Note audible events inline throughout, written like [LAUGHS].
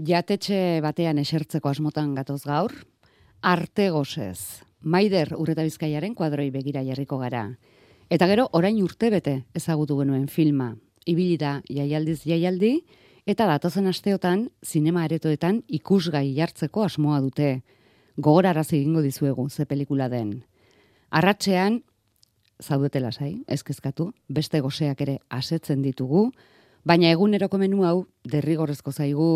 Jatetxe batean esertzeko asmotan gatoz gaur, arte gozez, maider urreta bizkaiaren kuadroi begira jarriko gara. Eta gero, orain urte bete ezagutu genuen filma. Ibili da jaialdiz jaialdi, eta datozen asteotan, zinema aretoetan ikusgai jartzeko asmoa dute. Gogoraraz egingo dizuegu, ze pelikula den. Arratxean, zaudete lasai, ezkezkatu, beste goseak ere asetzen ditugu, Baina eguneroko menu hau derrigorrezko zaigu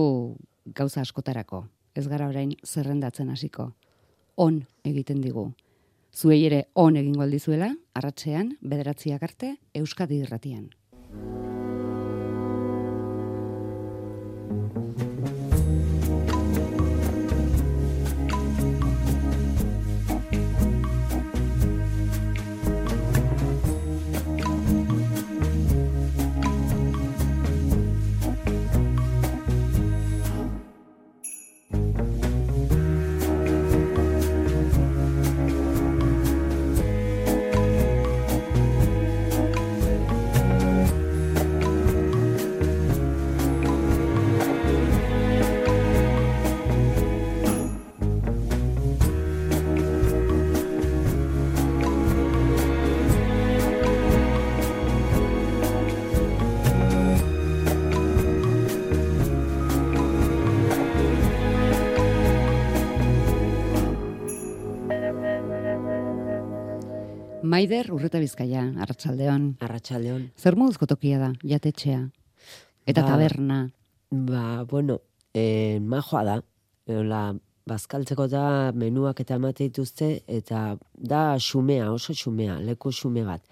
gauza askotarako. Ez gara orain zerrendatzen hasiko. On egiten digu. Zuei ere on egingo aldizuela, arratsean, bederatziak arte, Euskadi irratian. Maider urreta bizkaia, arratsaldeon. Arratsaldeon. Zer moduzko tokia da, jatetxea? Eta Ba, taberna. Ba, bueno, eh, majoa da. Ola, bazkaltzeko da menuak eta emate dituzte, eta da xumea, oso xumea, leku xume bat.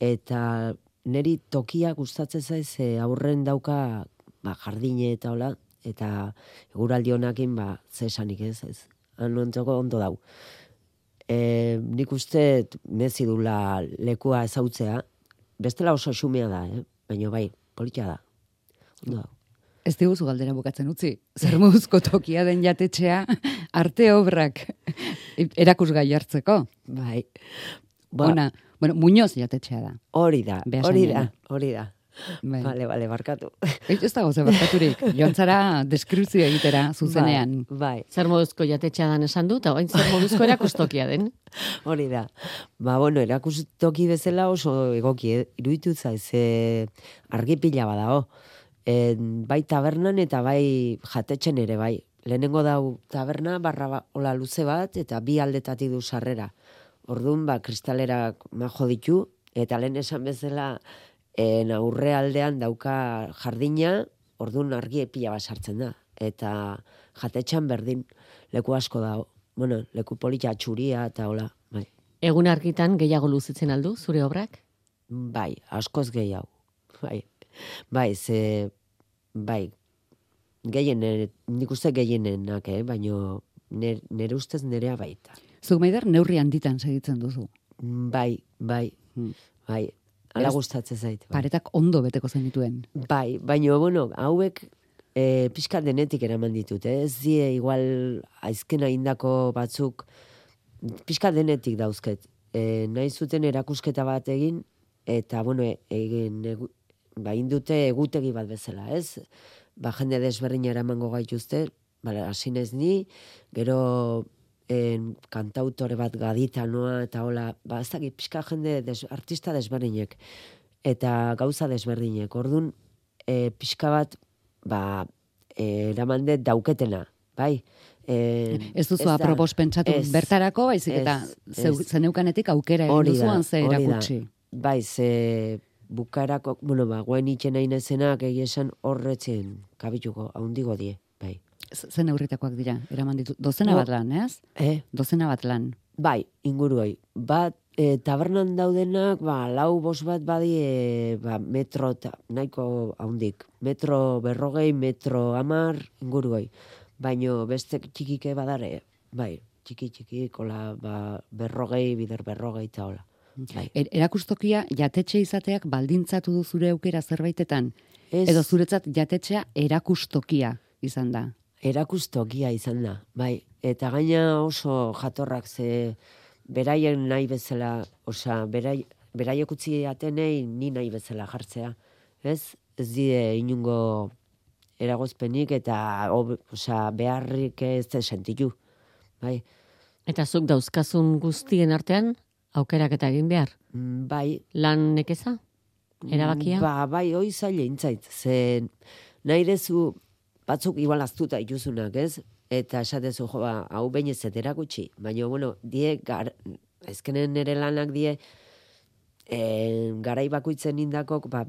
Eta neri tokia gustatzen zaiz e, aurren dauka ba, jardine eta hola, eta eguraldi honakin ba, zesanik ez, ez. Han ontzoko ondo dau. E, nik uste mezi dula lekua ezautzea, bestela oso xumea da, eh? baina bai, politia da. Ondo dau. Ez diguzu galdera bukatzen utzi. Zer moduzko tokia den jatetxea arte obrak erakusgai hartzeko. Bai. Ona, bueno, Muñoz jatetxea da. Hori da, hori da, hori da. Bai. Bale, bale, barkatu. Ez ez dago ze barkaturik. [LAUGHS] Joan zara deskripzio egitera zuzenean. Bai, bai, Zer moduzko jatetxea dan esan du, eta orain zer moduzko erakustokia den. [LAUGHS] hori da. Ba, bueno, erakustoki bezala oso egoki, eh? iruditu zaiz, e, argi pila badao. E, bai tabernan eta bai jatetxen ere, bai. Lehenengo dau taberna, barra ba, ola luze bat, eta bi aldetatik du sarrera. Orduan, ba, kristalerak majo ditu, eta lehen esan bezala, en aurre aldean dauka jardina, orduan argi pila bat sartzen da. Eta jatetxan berdin leku asko da. Bueno, leku polita txuria eta hola, bai. Egun argitan gehiago luzitzen aldu, zure obrak? Bai, askoz gehiago. Bai. Bai, ze, bai, gehien, nik uste gehienenak, eh? baino nire, nire ustez nerea baita. Zuk maider neurri handitan segitzen duzu. Bai, bai, Hmm. bai, ala gustatzen zait. Bai. Paretak ondo beteko zenituen. Bai, baina, bueno, hauek e, pixka denetik eraman ditut, eh? ez die igual aizkena indako batzuk pixka denetik dauzket. E, nahi zuten erakusketa bat egin, eta, bueno, e- egin, egu, ba, indute egutegi bat bezala, ez? Ba, jende desberdina eramango gaituzte, bala, hasi naiz ni, gero en, kantautore bat gadita noa, eta hola, ba, ez dakit, pixka jende des, artista desberdinek, eta gauza desberdinek. Orduan, e, pixka bat, ba, e, eraman dut dauketena, bai? E, Ez duzu da- apropos pentsatu ez, bertarako, baizik eta ez, zeneukanetik aukera egin Hori da, duzuan ze da. erakutsi. Bai, ze bukaerako, bueno, ba, guen itxen nahi nazenak egia esan horretzen kabituko, haundigo die, Zen neurritakoak dira, eraman ditu. Dozena No. bat lan, ez? Eh? Dozena bat lan. Bai, inguruoi. Bat, e, tabernan daudenak, ba, lau bos bat badie, ba, metro, ta, nahiko haundik. Metro berrogei, metro amar, inguruoi. Baino beste txikike badare, bai, txiki txiki, kola, ba, berrogei, bider berrogei eta hola. Bai. Er, erakustokia jatetxe izateak baldintzatu du zure aukera zerbaitetan. Ez, Edo zuretzat jatetxea erakustokia izan da. Erakustokia izan da, bai. Eta gaina oso jatorrak ze beraien nahi bezala, osea, berai, beraiek utzi atenei ni nahi bezala jartzea. Ez? Ez die inungo eragozpenik eta ob, osea, beharrik ez sentitu. Bai, Eta zuk dauzkazun guztien artean, aukerak eta egin behar. Mm, bai, Lan nekeza? Erabakia? Ba, bai, hoi zaila intzait. Ze nahi dezu batzuk igual aztuta ituzunak, ez? Eta esatezu, jo, ba, hau behin ez gutxi. Baina, bueno, die, gar, ezkenen nire lanak die, e, garai bakoitzen indakok, ba,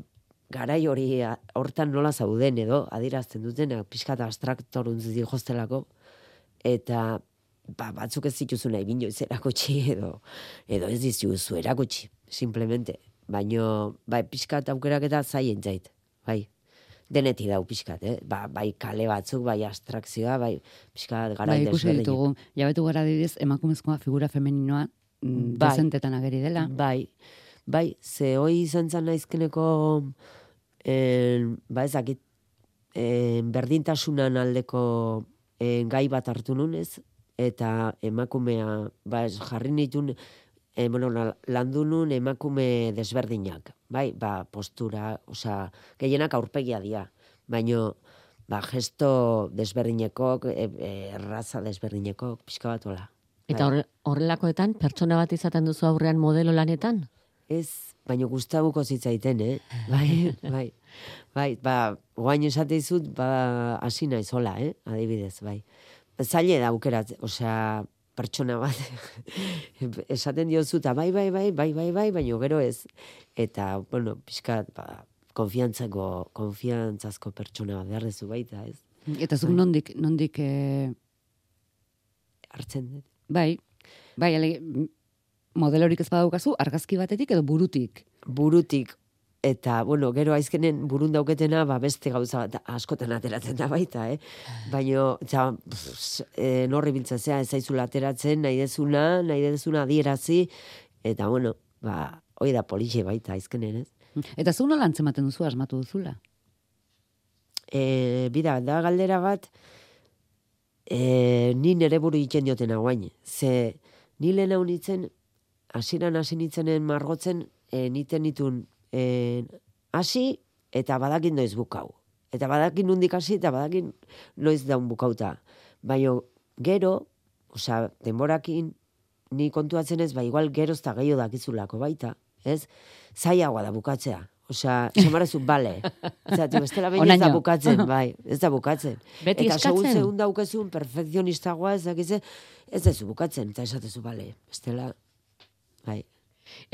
garai hori hortan nola zauden edo, adirazten dutena, pixka eta abstraktoruntz jostelako, eta ba, batzuk ez zituzu nahi binoiz erakutsi edo, edo ez dizuzu erakutsi, simplemente. Baino, bai, pixkat aukerak eta zaien zait, bai. Denetik dau pixkat, eh? Ba, bai kale batzuk, bai abstrakzioa, bai pixkat gara Bai, ikusi ditugu. Jabetu gara didez, emakumezkoa figura femeninoa mm, Bai. dezentetan ageri dela. Bai, bai, ze hoi izan zan naizkeneko, en, ba ezakit, en, berdintasunan aldeko en, gai bat hartu nunez, eta emakumea, ba ez, jarri nitun, e, bueno, la- landu nun emakume desberdinak, bai, ba, postura, osea, gehienak aurpegia dira, baino, ba, gesto desberdinekok, e, e, erraza desberdinekok, pixka bat hola. Eta horre- horrelakoetan, pertsona bat izaten duzu aurrean modelo lanetan? Ez, baino gustabuko zitzaiten, eh? [LAUGHS] Bai, bai. Bai, ba, guain esate dizut, ba, hasi naizola, eh? Adibidez, bai. Zaile da aukerat, osea, pertsona bat [LAUGHS] esaten diozu eta bai, bai, bai, bai, bai, bai, baino gero ez. Eta, bueno, pixkat, ba, konfiantzako, konfiantzazko pertsona bat behar dezu baita, ez? Eta zuk nondik, nondik, eh, Hartzen dut. bai, bai, ale, modelorik ez badaukazu, argazki batetik edo burutik. burutik eta bueno, gero aizkenen burun dauketena ba beste gauza bat askotan ateratzen da baita, eh. Baino, ja, e, norri biltzatzea ez zaizula ateratzen, nahi dezuna, nahi dezuna adierazi eta bueno, ba hoi da polixe baita aizkenen, ez? Eta zu nola antzematen duzu asmatu duzula? E, bida, da galdera bat, e, ni nere buru egiten diotena guain. Ze, ni lehen hau nitzen, hasieran hasi nitzenen margotzen, e, niten nitun hasi eta badakin noiz bukau. Eta badakin nundik hasi eta badakin noiz daun bukauta. Baina gero, osea, denborakin, ni kontuatzen ez, ba, igual geroz eta gehiago dakizulako baita, ez? Zaiagoa da bukatzea. Osea, samarazu, [LAUGHS] bale. Zati, bestela behin ez da bukatzen, [LAUGHS] bai, ez da bukatzen. Beti eta segun segun daukezun perfekzionistagoa ez dakize, ez dezu bukatzen, eta esatezu, bale, bestela, bai,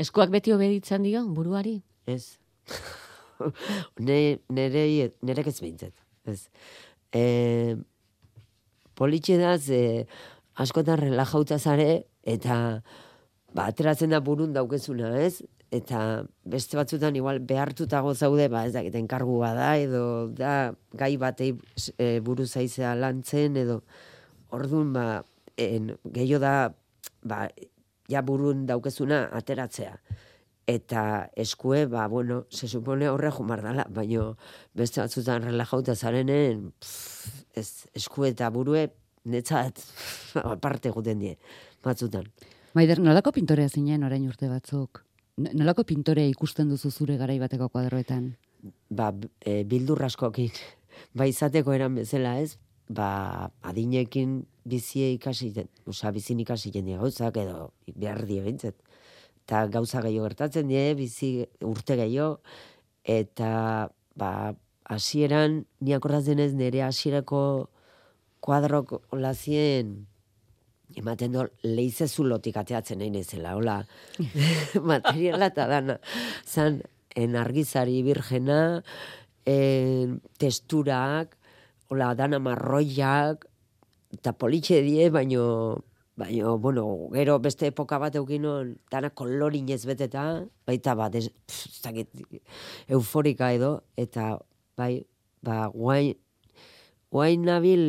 Eskuak beti obeditzen dio, buruari? Ez. [LAUGHS] ne, nere, nerek ez behintzat, ez. E, politxe da, ze askotan relajauta zare, eta ba, ateratzen da burun daukezuna, ez? Eta beste batzutan igual behartutago zaude, ba, ez dakiten kargua da, edo da gai batei e, buru zaizea lantzen, edo orduan, ba, en, gehiago da, ba, ja burun daukezuna ateratzea. Eta eskue, ba, bueno, se supone horre jumar dala, baino beste batzutan relajauta zarenen, pff, ez, eskue eta burue, netzat, [LAUGHS] aparte guten die, batzutan. Maider, nolako pintorea zinen orain urte batzuk? Nolako pintorea ikusten duzu zure garai bateko kuadroetan? ba, e, bildur askokin, [LAUGHS] ba izateko eran bezala ez, ba adinekin bizie ikasi, osea bizin ikasi jende gauzak edo behar die behintzat. Eta gauza gehiago gertatzen die, bizi urte gehiago, eta ba hasieran ni akordatzen ez nire hasierako kuadrok olazien ematen do leize zulotik ateatzen nahi nezela, hola, [LAUGHS] [LAUGHS] materiala eta dana. Zan, en argizari virgena, en testurak, hola, dana marroiak, eta politxe die, baino, baino, bueno, gero beste epoka bat eukinon, dana kolorinez beteta, baita bat, ez, dakit, euforika edo, eta bai, ba, guain, guain nabil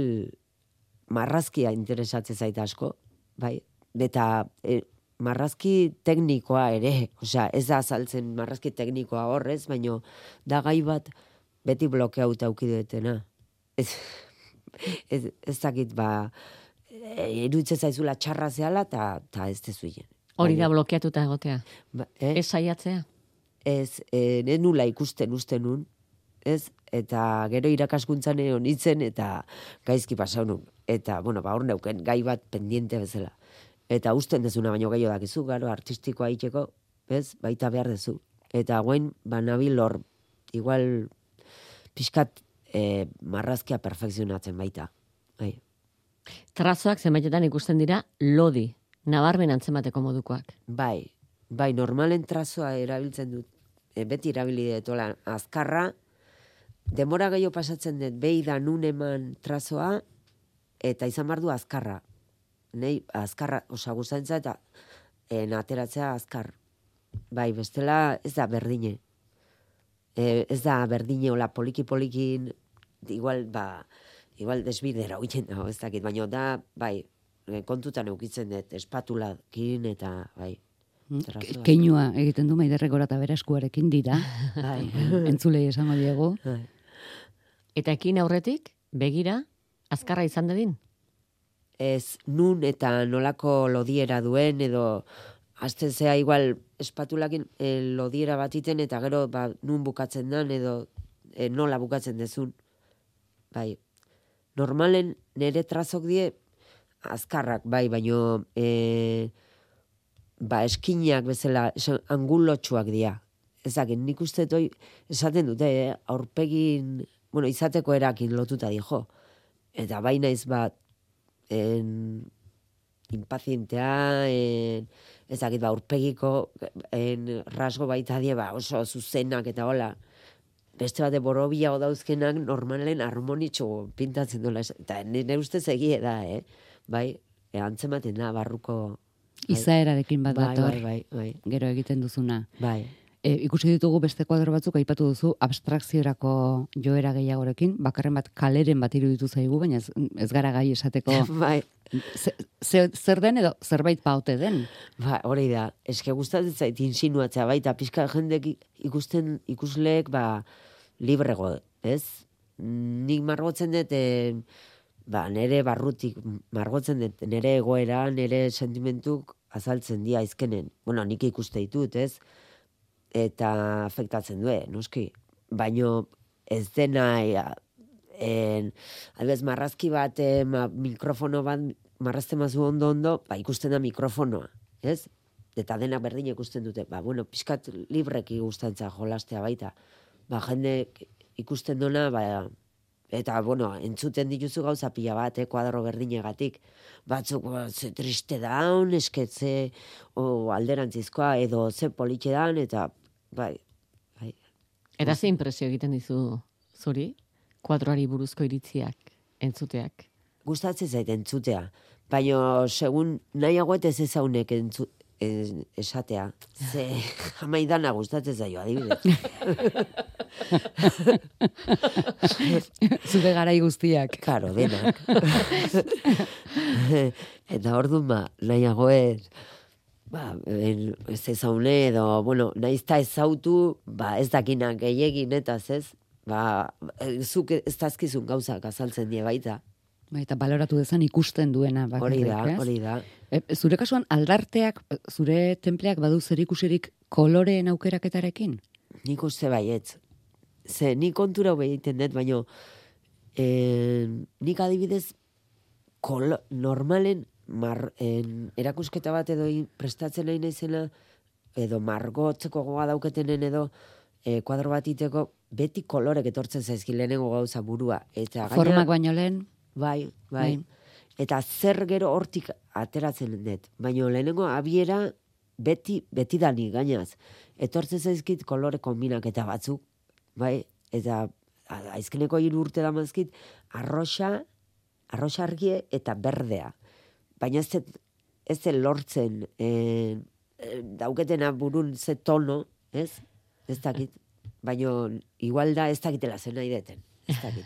marrazkia interesatzen zaita asko, bai, eta e, marrazki teknikoa ere, osea, ez da azaltzen marrazki teknikoa horrez, baino da gai bat beti blokeauta aukidetena. Ez, ez, ez dakit, ba, iruditzen zaizula txarra zehala, eta ta ez tezuien. Hori da blokeatuta egotea. Ba, eh? Ez saiatzea. ez, e, ez nula ikusten uste nun, ez, Eta gero irakaskuntzan egon nintzen, eta gaizki pasau nun. Eta, bueno, ba, hor neuken, gai bat pendiente bezala. Eta usten dezuna baino gehiago dakizu, garo, artistikoa itxeko, bez, baita behar dezu. Eta guen, ba, nabil hor, igual, pixkat, e, marrazkia perfekzionatzen baita. Bai. Trazoak zenbaitetan ikusten dira lodi, nabarmen antzemateko modukoak. Bai, bai, normalen trazoa erabiltzen dut, e, beti erabili detola azkarra, demora gehiago pasatzen dut, behi da nun eman trazoa, eta izan behar du azkarra. Nei, azkarra, osa guztantza eta en, ateratzea azkar. Bai, bestela ez da berdine. E, ez da berdine, hola, poliki-polikin, igual, ba, igual desbidera huitzen dago, ez dakit, baina da, bai, e, kontutan eukitzen dut, espatulakin eta, bai, Mm, Trazoa. Keinua egiten du maiderrek gora eta bere eskuarekin dira. [LAUGHS] bai. Entzulei esango diegu. bai. Eta ekin aurretik, begira, azkarra izan dadin. ez nun eta nolako lodiera duen edo hasten zea igual espatulakin e, lodiera bat iten eta gero ba, nun bukatzen dan edo e, nola bukatzen dezun. Bai, normalen nire trazok die azkarrak, bai, baino e, ba, eskinak bezala esan, angulotxuak dira. Ezakit, nik uste toi esaten dute, eh, aurpegin, bueno, izateko erakin lotuta dijo. Eta bai naiz bat, en, impazientea, en, ezakit, ba, aurpegiko en, rasgo baita die, ba, oso zuzenak eta hola. Beste bate borobia dauzkenak normalen harmonitxo pintatzen dola. Eta nire ustez egie da, eh? Bai, e, antzematen da, barruko... Bai. Izaerarekin bat bai, dator, bai, bai, bai, gero egiten duzuna. bai. E, ikusi ditugu beste kuadro batzuk aipatu duzu abstrakziorako joera gehiagorekin, bakarren bat kaleren bat iruditu zaigu, baina ez, ez gara gai esateko [LAUGHS] bai, ze, ze- zer den edo zerbait paute den. Ba, hori da, eske gustatzen zait insinuatzea baita pizka jendek ikusten ikusleek ba librego, ez? Nik margotzen dut eh, ba nere barrutik margotzen dut nere egoera, nere sentimentuk azaltzen dia izkenen. Bueno, nik ikuste ditut, ez? Eta afektatzen du, noski. Baino ez dena ea, en, adibidez, marrazki bat, eh, ma, mikrofono bat, marrazten mazu ondo ondo, ba, ikusten da mikrofonoa, ez? Eta dena berdin ikusten dute. Ba, bueno, pixkat libreki gustantza jolastea baita. Ba, jende ikusten dona, ba, eta, bueno, entzuten dituzu gauza pila bat, eh, kuadro berdinegatik. Batzuk, ba, ze triste daun, esketze, o alderantzizkoa, edo ze politxe daun, eta, bai, bai, Eta ze impresio egiten dizu zuri, kuadroari buruzko iritziak, entzuteak. gustatzen zait entzutea. Baina, segun nahiago ez ezaunek entzu, esatea. Ze, [LAUGHS] jamaidana gustatzen zaio, adibidez. [LAUGHS] Zure garai guztiak. Karo, denak. [LAUGHS] eta orduan ba, nahiago ez, ba, en, ez ezaune edo, bueno, naizta ezautu, ba, ez dakinak gehiegin eta ez, ba, eh, zuk ez dazkizun gauzak azaltzen die baita. Bai, eta baloratu dezan ikusten duena. Hori da, hori da. E, zure kasuan aldarteak, zure templeak badu zer ikusirik koloreen aukeraketarekin? Nik uste baietz. Ze, nik kontura egiten dut, baino, eh, nik adibidez, kolo, normalen, mar, en, erakusketa bat edo prestatzen nahi naizena, edo margotzeko goga dauketenen edo, eh, kuadro bat iteko, beti kolorek etortzen zaizki lehenengo gauza burua. Eta gainera- Formak baino lehen, Bai, bai. Bai. Eta zer gero hortik ateratzen dut. Baina lehenengo abiera beti, beti dani gainaz. Etortzen zaizkit kolore kombinaketa batzuk, bai, eta aizkeneko hiru urte da mazkit, arroxa, arroxa argie eta berdea. Baina ez ez lortzen eh, eh, dauketena burun ze tono, ez? Ez dakit. Baina igual da ez dakitela zen nahi deten. Ez dakit.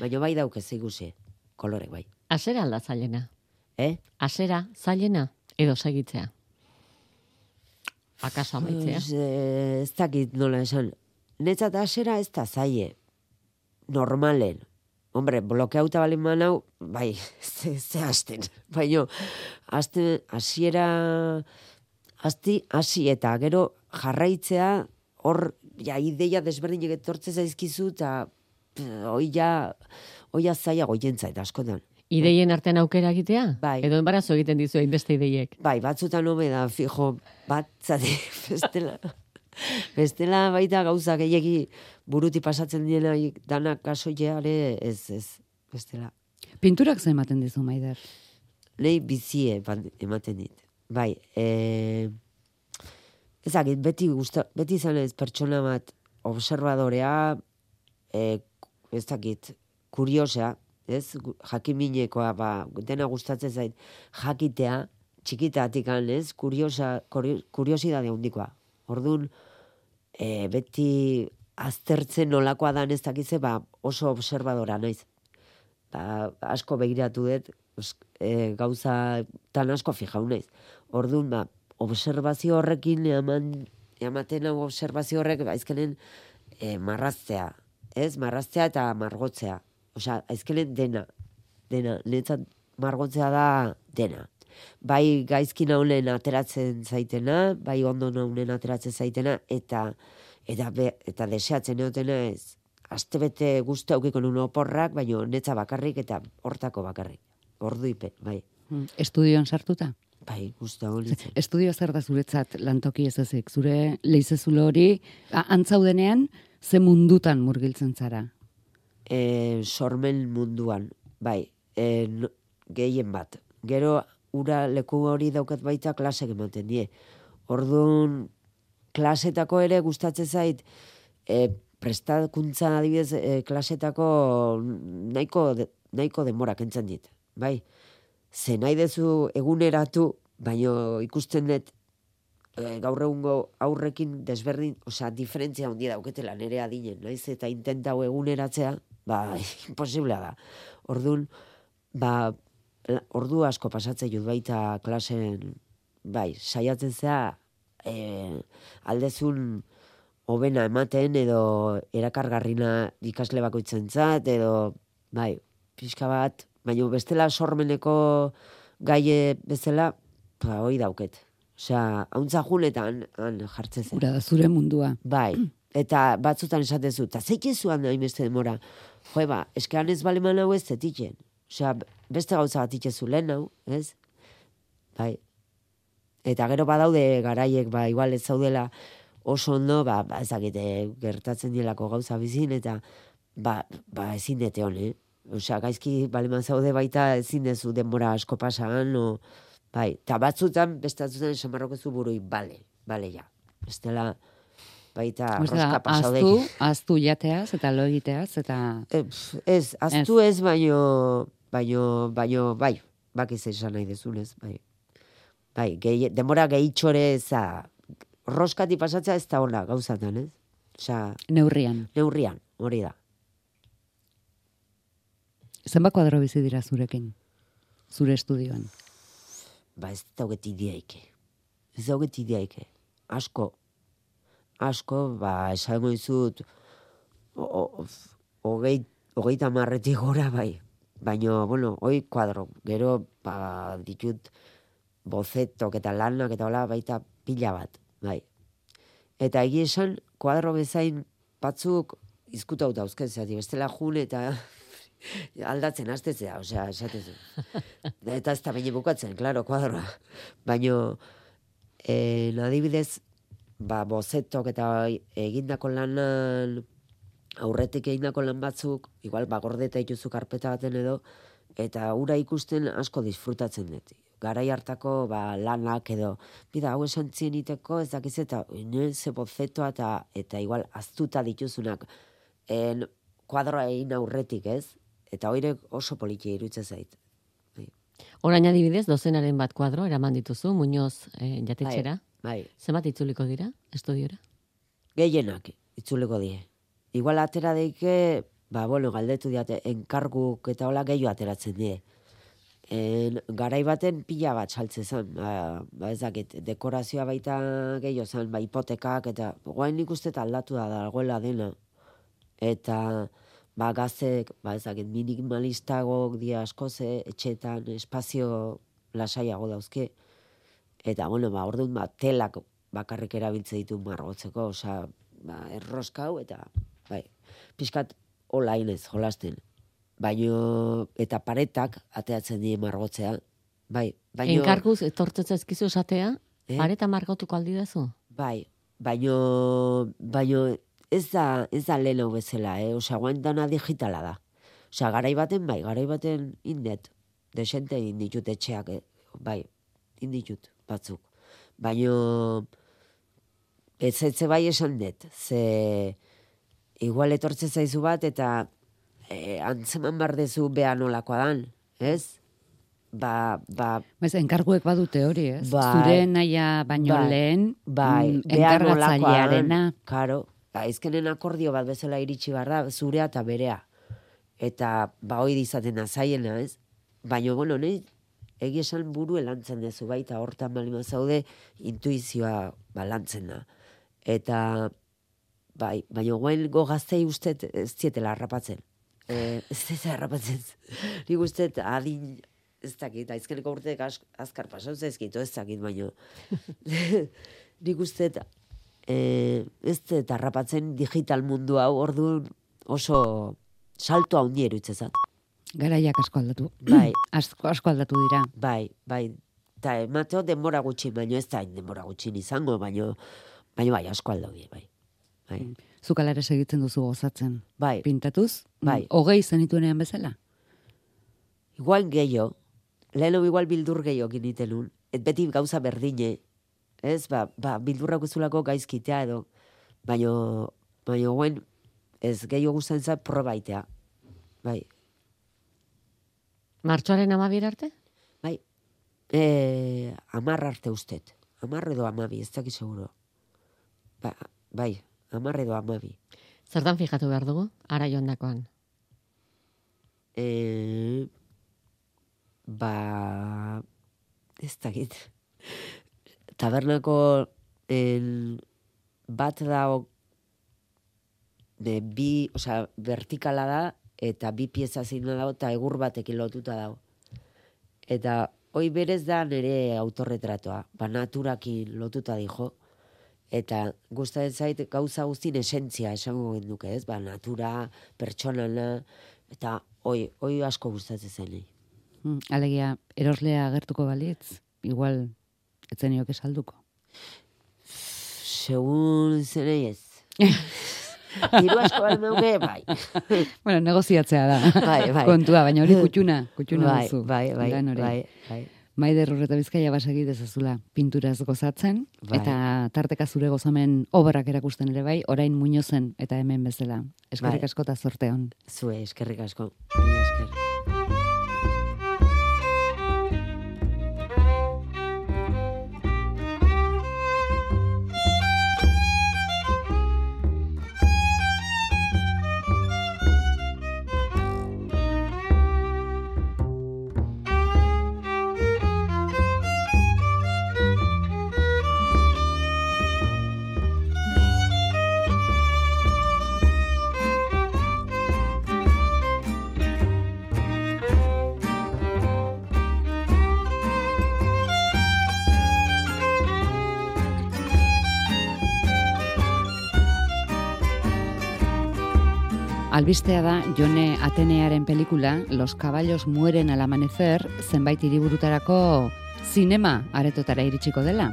Baina bai daukez igusi, kolorek bai. Asera alda zailena. Eh? Asera zailena edo segitzea. Akaso amaitzea. Eh, ez dakit nola esan. Netzat asera ez da zaie. Normalen. Hombre, blokeauta balen manau, bai, [LAUGHS] ze, ze hasten. Baina, hasten, hasiera, hasti, hasi eta gero jarraitzea, hor, ja, ideia desberdinek etortze zaizkizu, eta hoi ja, hoi zaila goientzait askotan. Ideien artean aukera egitea? Bai. Edo enbarazo egiten dizu beste ideiek? Bai, batzutan hobe da, fijo, bat, zati, [LAUGHS] bestela, bestela baita gauza gehiagi buruti pasatzen diena danak kasoiare ez, ez, bestela. Pinturak ze ematen dizu, Maider? Nei bizie ematen dit. Bai, e, ezagit, beti, gusta, beti izan ez pertsona bat observadorea, e, ez dakit, kuriosea, ez, jakiminekoa, ba, dena gustatzen zait, jakitea, txikitatik ez, kuriosa, kurio- kuriosidade handikoa. Orduan, e, beti aztertzen nolakoa dan ez dakize, ba, oso observadora naiz. Ba, asko begiratu dut, e, gauza tan asko fijau naiz. Orduan, ba, observazio horrekin eman, ematen hau observazio horrek, ba, aizkenen e, marraztea, ez? Marraztea eta margotzea. Osea, aizkenen dena, dena, netzat margotzea da dena. Bai gaizki naunen ateratzen zaitena, bai ondo naunen ateratzen zaitena, eta eta, be, eta deseatzen eotena ez, astebete guzti aukiko nun oporrak, baina netza bakarrik eta hortako bakarrik. Ordu ipe, bai. Mm, Estudioan sartuta? Bai, guzti hau. [LAUGHS] Estudio zer da zuretzat lantoki ez ezik? Zure leizezulo hori, antzaudenean, ze mundutan murgiltzen zara? E, sormen munduan, bai, e, no- gehien bat. Gero, ura leku hori daukat baita klasek ematen die. Orduan, klasetako ere gustatzen zait, e, prestakuntza adibidez, e, klasetako nahiko, de, nahiko denbora kentzen dit. Bai, ze nahi dezu eguneratu, baino ikusten dut e, gaur egungo aurrekin desberdin, osea, diferentzia handia dauketela nere adinen, naiz eta intentau eguneratzea, ba, [LAUGHS] imposiblea da. Ordun ba, ordu asko pasatzen jut baita klasen, bai, saiatzen zea, e, aldezun hobena ematen edo erakargarrina ikasle bakoitzentzat edo bai, pixka bat, baina bestela sormeneko gaie bezala, ba, hoi dauket. Osea, hauntza junetan han jartzen zen. Ura da zure mundua. Bai, [CLEARS THROAT] eta batzutan esatezu, eta zeikezuan da hainbeste demora. Jo, ba, eskean ez baleman hau ez zetitzen. Osea, beste gauza bat itxezu lehen hau, ez? Bai. Eta gero badaude garaiek, ba, igual ez zaudela oso ondo, ba, ba ezakite gertatzen dielako gauza bizin, eta ba, ba ezin dete hon, eh? Osea, gaizki baleman zaude baita ezin dezu denbora asko pasan, o, bai, eta batzutan, beste batzutan esan barroko zu burui, bale, bale ja. Bestela, baita Osea, rosca pasaude. aztu, aztu jateaz eta lo egiteaz eta Eh, ez, aztu ez, baino, baino, baino, bai, bakiz esan nahi dezunez, bai. Bai, gehi, demora gehitxore eza, roskati pasatzea ez da ona gauzatan, ez? Osea, neurrian. neurrian, hori da. Zenbat kuadro bizi dira zurekin? Zure estudioan. Ba, ez dauget ideaike. Ez dauget ideaike. Asko, asko, ba, esango o- hogei, hogeita marretik gora, bai. Baina, bueno, hoi kuadro. Gero, ba, ditut bozetok eta lanak eta hola baita pila bat, bai. Eta egia esan, kuadro bezain batzuk izkutau dauzken, zati, bestela jun eta [LAUGHS] aldatzen astetzea, osea, esatezu. eta ez da baina bukatzen, klaro, kuadroa. Baina, eh, adibidez, ba, bozetok eta egindako lanan, aurretik egindako lan batzuk, igual, ba, gordeta ituzu karpeta baten edo, eta ura ikusten asko disfrutatzen dut. Garai hartako ba, lanak edo, bida, hau esan zieniteko, ez dakiz eta, ze bozetoa eta, eta igual, aztuta dituzunak, en, kuadroa egin aurretik, ez? Eta hoire oso politia iruditzen zait. Orain adibidez, dozenaren bat kuadro, eraman dituzu, Muñoz eh, jatetxera. Bai, Zenbat itzuliko dira, estudiora? gehienak itzuleko die. Igual atera deike, ba, bueno, galdetu diate, enkarguk eta hola gehiago ateratzen die. En, garai baten pila bat saltze zen, ba, ba ez dakit, dekorazioa baita gehiago zen, ba, hipotekak, eta guain nik uste eta aldatu da dagoela dena. Eta, ba, gaztek, ba, ez dakit, minimalistago dia askoze, etxetan, espazio lasaiago dauzke. Eta, bueno, ba, orduan, ba, telak bakarrik erabiltze ditu margotzeko, osea, ba, erroskau, eta, bai, pixkat hola inez, jolasten. Baino, eta paretak ateatzen die margotzea. Bai, baino... Enkarguz, etortzen zaizkizu esatea, Eh? pareta margotuko aldi dazu? Bai, baino, baino ez da, ez da lehen bezala, eh? Osea, guain dana digitala da. Osea, garai baten, bai, garai baten indet. Desente inditut etxeak, eh? bai, inditut batzuk. Baino, ez etze bai esan dut, ze igual etortze zaizu bat eta eh, antzeman bardezu beha nolakoa dan, ez? Ba, ba, Ez, enkarguek badute hori, ez? Bai. Zure naia baino Bai. lehen, Bai, mm, enkargatzailearena. Karo, ba, ezkenen akordio bat bezala iritsi behar da, zurea eta berea. Eta, ba, hoi izaten da zaiena, ez? Baina, bueno, nahi, egia esan buru elantzen dezu, baita hortan balima zaude, intuizioa ba, lantzen da. Eta, bai, baina guen gaztei uste ez zietela harrapatzen. E, ez ez harrapatzen. [LAUGHS] Nik uste adin, ez dakit, aizkeneko urteek az, azkar pasau zaizkit, ez dakit, baino. [LAUGHS] [LAUGHS] Nik uste e, ez harrapatzen digital mundu hau, orduan oso salto handi eruitzezat. Garaiak asko aldatu. [CLEARS THROAT] Bai. asko, asko aldatu dira. Bai, bai. Ta emateo denbora gutxi, baino ez da denbora gutxi izango, baino, baino bai, asko aldaudie, bai. Bai, Zuk alare segitzen duzu gozatzen. bai. Pintatuz? Bai. Mm, Hogei zenituenean bezala? Igual gehiago, leheno igual bildur gehiago ginitenun, et beti gauza berdine, ez, ba, ba bildurrak uzulako gaizkitea edo, baino, baino guen, ez gehiago guztan za probaitea. Bai, Martxoaren amabier arte? bai, e, amar arte ustet, amar edo amabi, ez dakit seguro. Ba, bai, amar edo amabi. Zertan fijatu behar dugu, ara joandakoan. E, ba, ez dakit. Tabernako en, bat da o, de, bi, osea, vertikala da, eta bi pieza zina dago, eta egur batekin lotuta dago. Eta hoi berez da nire autorretratoa, ba naturakin lotuta dijo, eta gustatzen zait gauza guztien esentzia esango genduke, ez? Ba, natura, pertsonana, eta hoi, hoi asko gustatzen zen. Mm, Alegia, eroslea agertuko balitz, igual, etzenioke salduko. Segun zenei ez. [LAUGHS] Diru asko duke, bai. [LAUGHS] Bueno, negoziatzea da. Bai, bai. Kontua, baina hori kutxuna, kutxuna bai, duzu. bai, bai, hori. bai, bai. Maider horreta bizkaia basagi dezazula pinturaz gozatzen, Bai. eta tarteka zure gozamen obrak erakusten ere bai, orain muñozen eta hemen bezala. Eskerrik Bai. asko eta zorte hon. Zue, eskerrik asko. Mila esker. Albistea da Jone Atenearen pelikula Los caballos mueren al amanecer zenbait hiriburutarako zinema aretotara iritsiko dela.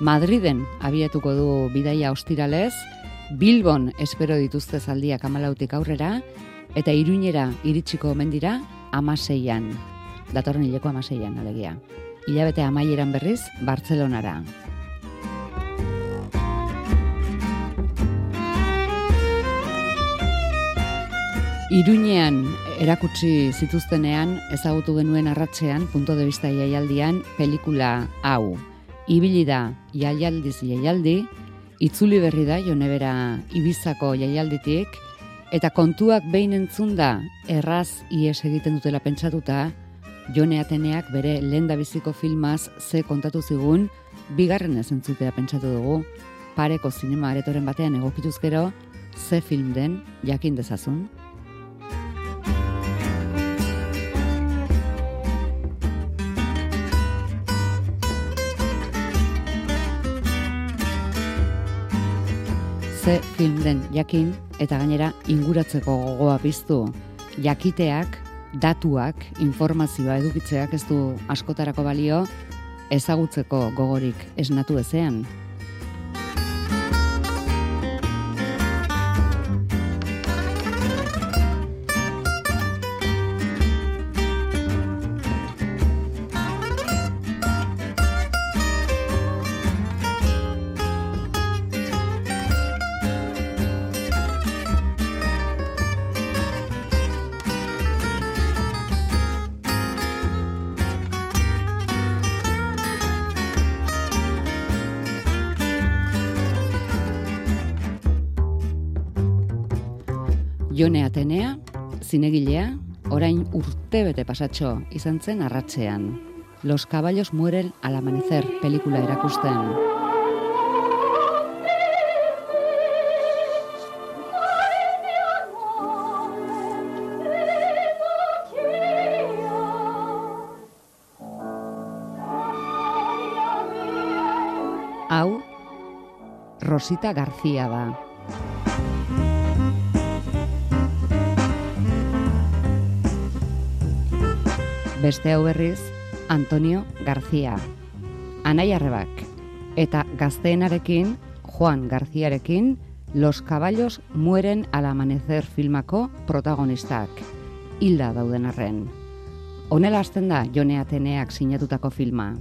Madriden abiatuko du bidaia ostiralez, Bilbon espero dituzte zaldiak amalautik aurrera, eta iruñera iritsiko omen dira amaseian. Datorren hileko amaseian, alegia. Hilabete amaieran berriz, Bartzelonara. Iruñean erakutsi zituztenean ezagutu genuen arratsean punto de vista jaialdian pelikula hau. Ibili da jaialdiz jaialdi, itzuli berri da Jonebera Ibizako jaialditik eta kontuak behin entzunda erraz ies egiten dutela pentsatuta Jone Ateneak bere lehendabiziko filmaz ze kontatu zigun bigarren ez entzutea pentsatu dugu pareko zinema aretoren batean egokituz gero ze film den jakin dezazun. Ze film den jakin eta gainera inguratzeko gogoa piztu. Jakiteak, datuak, informazioa edukitzeak ez du askotarako balio ezagutzeko gogorik esnatu ezean. Jone Atenea, zinegilea, orain urte bete pasatxo izan zen arratzean. Los caballos mueren al amanecer pelikula erakusten. Hau, Rosita García da. Beste hau berriz, Antonio García. Anai arrebak. Eta gazteenarekin, Juan Garciarekin, Los caballos mueren al amanecer filmako protagonistak. Hilda dauden arren. Honela hasten da Jone Ateneak sinatutako filma.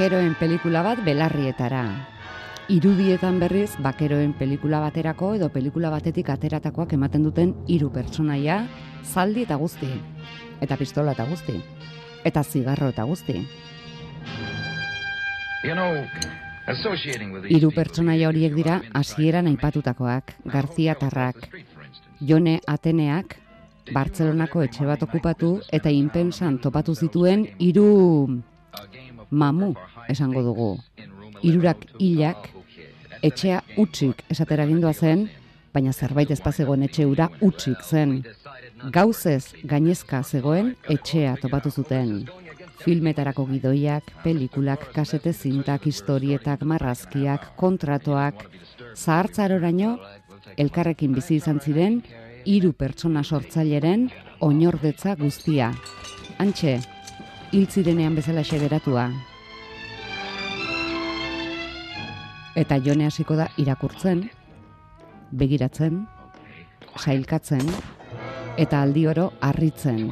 Bakeroen pelikula bat belarrietara. Irudietan berriz, bakeroen pelikula baterako edo pelikula batetik ateratakoak ematen duten hiru pertsonaia, zaldi eta guzti. Eta pistola eta guzti. Eta zigarro eta guzti. You know, Hiru pertsonaia horiek dira hasieran aipatutakoak, Garzia Tarrak, Jone Ateneak, Bartzelonako etxe bat okupatu eta inpensan topatu zituen hiru mamu esango dugu. Hirurak hilak etxea utxik esatera gindua zen, baina zerbait ez zegoen etxe ura utxik zen. Gauzez gainezka zegoen etxea topatu zuten. Filmetarako gidoiak, pelikulak, kasete zintak, historietak, marrazkiak, kontratoak, zahartzaroraino, elkarrekin bizi izan ziren, hiru pertsona sortzaileren oinordetza guztia. Antxe, hil zirenean bezala beratua. Eta jone hasiko da irakurtzen, begiratzen, sailkatzen, eta aldi oro harritzen.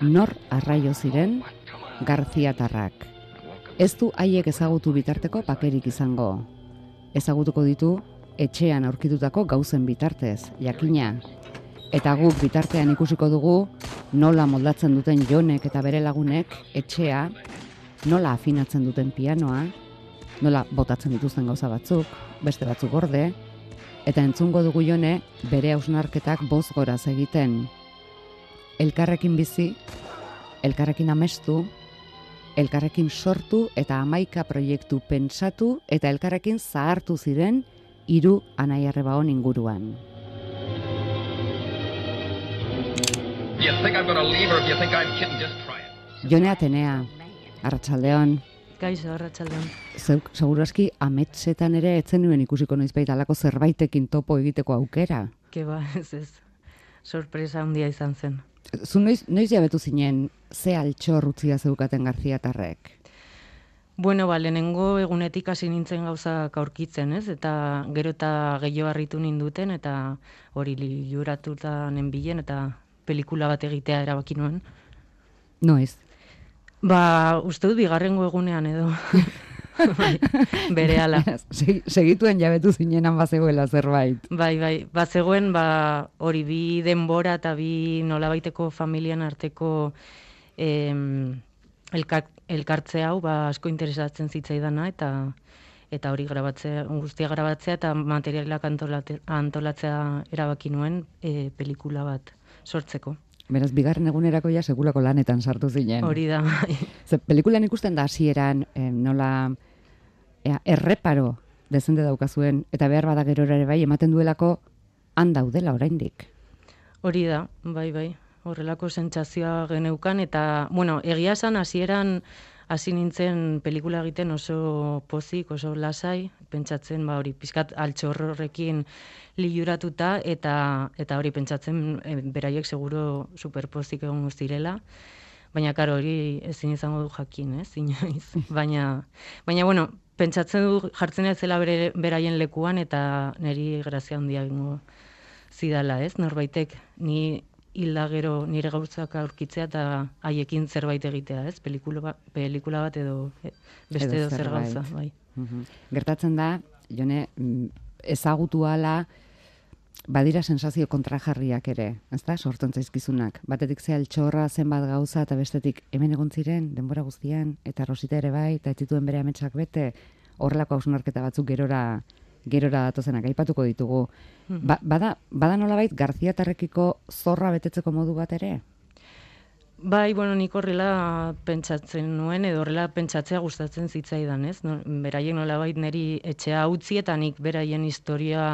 Nor arraio ziren Garziatarrak. Ez du haiek ezagutu bitarteko paperik izango. Ezagutuko ditu etxean aurkitutako gauzen bitartez, jakina. Eta guk bitartean ikusiko dugu nola moldatzen duten jonek eta bere lagunek etxea, nola afinatzen duten pianoa, nola botatzen dituzten gauza batzuk, beste batzuk gorde, eta entzungo dugu jone bere hausnarketak boz goraz egiten. Elkarrekin bizi, elkarrekin amestu, elkarrekin sortu eta amaika proiektu pentsatu eta elkarrekin zahartu ziren hiru anaiarrebaon inguruan. Jone Atenea, Arratsaldeon, Kaixo, arratsaldean. zeuk segurazki ametsetan ere etzen nuen ikusiko noizbait alako zerbaitekin topo egiteko aukera. Ke ba, [LAUGHS] ez ez. Sorpresa handia izan zen. Zu noiz, noiz jabetu zinen ze altxor utzia zeukaten Garziatarrek? Bueno, ba, lehenengo egunetik hasi nintzen gauzak aurkitzen, ez? Eta gero eta gehiago harritu ninduten, eta hori liuratuta nenbilen, eta pelikula bat egitea erabaki nuen. Noiz. Ba, uste dut bigarrengo egunean edo. [LAUGHS] bai, bere ala. Segi- Segituen jabetu zinenan bazegoela zerbait. Bai, bai, bazegoen, ba, hori bi denbora eta bi nolabaiteko familian arteko em, elkar, elkartze hau, ba, asko interesatzen zitzaidana, eta eta hori grabatzea, guztia grabatzea eta materialak antolatzea erabaki nuen e, pelikula bat sortzeko. Beraz, bigarren egunerako ja sekulako lanetan sartu zinen. Hori da, bai. [LAUGHS] Ze, pelikulan ikusten da hasieran eh, nola ea, erreparo dezente daukazuen, eta behar bada gero ere bai, ematen duelako han daudela oraindik. Hori da, bai, bai. Horrelako sentsazioa geneukan eta, bueno, egia esan hasieran hasi nintzen pelikula egiten oso pozik, oso lasai, pentsatzen ba hori pizkat altxorrekin liuratuta eta eta hori pentsatzen e, beraiek seguro superpozik egongo zirela. Baina karo hori ezin izango du jakin, ez? Inoiz. [LAUGHS] Baina baina bueno, pentsatzen du jartzen ez zela bere, beraien lekuan eta niri grazia handia egingo zidala, ez? Norbaitek ni hilda gero nire gauzak aurkitzea eta haiekin zerbait egitea, ez? Pelikula, ba- pelikula bat edo e, beste Edo edo zer gauza, bai. Mhm. Gertatzen da, jone, mm, ezagutu ala badira sensazio kontrajarriak ere, ezta? Sortzen zaizkizunak. Batetik ze altxorra zenbat gauza eta bestetik hemen egon ziren denbora guztian eta Rosita ere bai eta ez zituen bere ametsak bete horrelako hausnarketa batzuk gerora gerora datozenak aipatuko ditugu. Ba, bada, bada nolabait Garzia Tarrekiko zorra betetzeko modu bat ere? Bai, bueno, nik horrela pentsatzen nuen, edo horrela pentsatzea gustatzen zitzaidan, ez? No, beraiek nolabait niri etxea utzi eta nik beraien historia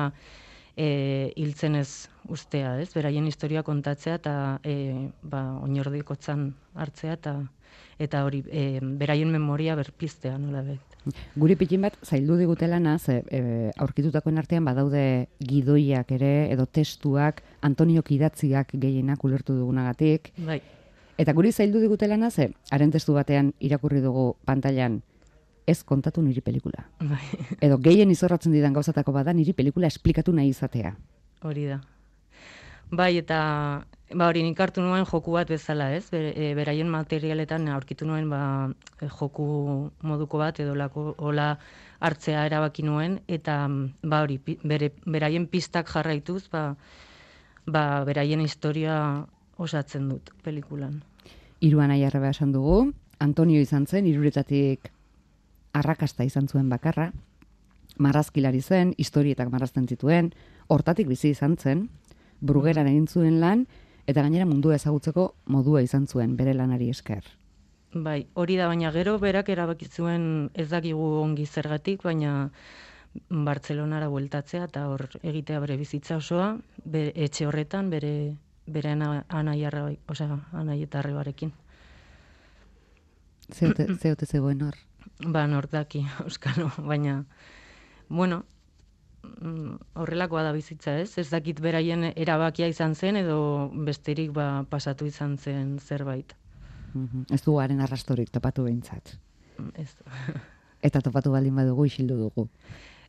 e, hiltzen ez ustea, ez? Beraien historia kontatzea eta e, ba, oinordikotzan hartzea eta eta hori e, beraien memoria berpiztea nolabait. Guri pitin bat zaildu digute lana, ze e, aurkitutakoen artean badaude gidoiak ere, edo testuak, Antonio idatziak gehienak ulertu dugunagatik. Bai. Eta guri zaildu digute lana, ze haren testu batean irakurri dugu pantailan ez kontatu niri pelikula. Bai. [LAUGHS] Edo gehien izorratzen didan gauzatako bada niri pelikula esplikatu nahi izatea. Hori da. Bai, eta ba hori nik hartu nuen joku bat bezala, ez? Ber, e, beraien materialetan aurkitu nuen ba, e, joku moduko bat edo lako, hola hartzea erabaki nuen. Eta ba hori bere, beraien pistak jarraituz ba, ba beraien historia osatzen dut pelikulan. Hiruan aiarreba esan dugu, Antonio izan zen, iruretatik arrakasta izan zuen bakarra, marrazkilari zen, historietak marrazten zituen, hortatik bizi izan zen, brugeran egin zuen lan, eta gainera mundua ezagutzeko modua izan zuen bere lanari esker. Bai, hori da, baina gero berak erabaki zuen ez dakigu ongi zergatik, baina Bartzelonara bueltatzea eta hor egitea bere bizitza osoa, be, etxe horretan, bere bere ana, anaiarra, osea, anaietarrebarekin. Zeote, zeote zegoen hor. Ba, nordaki, [LAUGHS] euskalo, baina, bueno, horrelakoa da bizitza, ez? Ez dakit beraien erabakia izan zen edo besterik ba, pasatu izan zen zerbait. Mhm. Ez du haren arrastorik topatu behintzat. Ez. [LAUGHS] Eta topatu baldin badugu isildu dugu.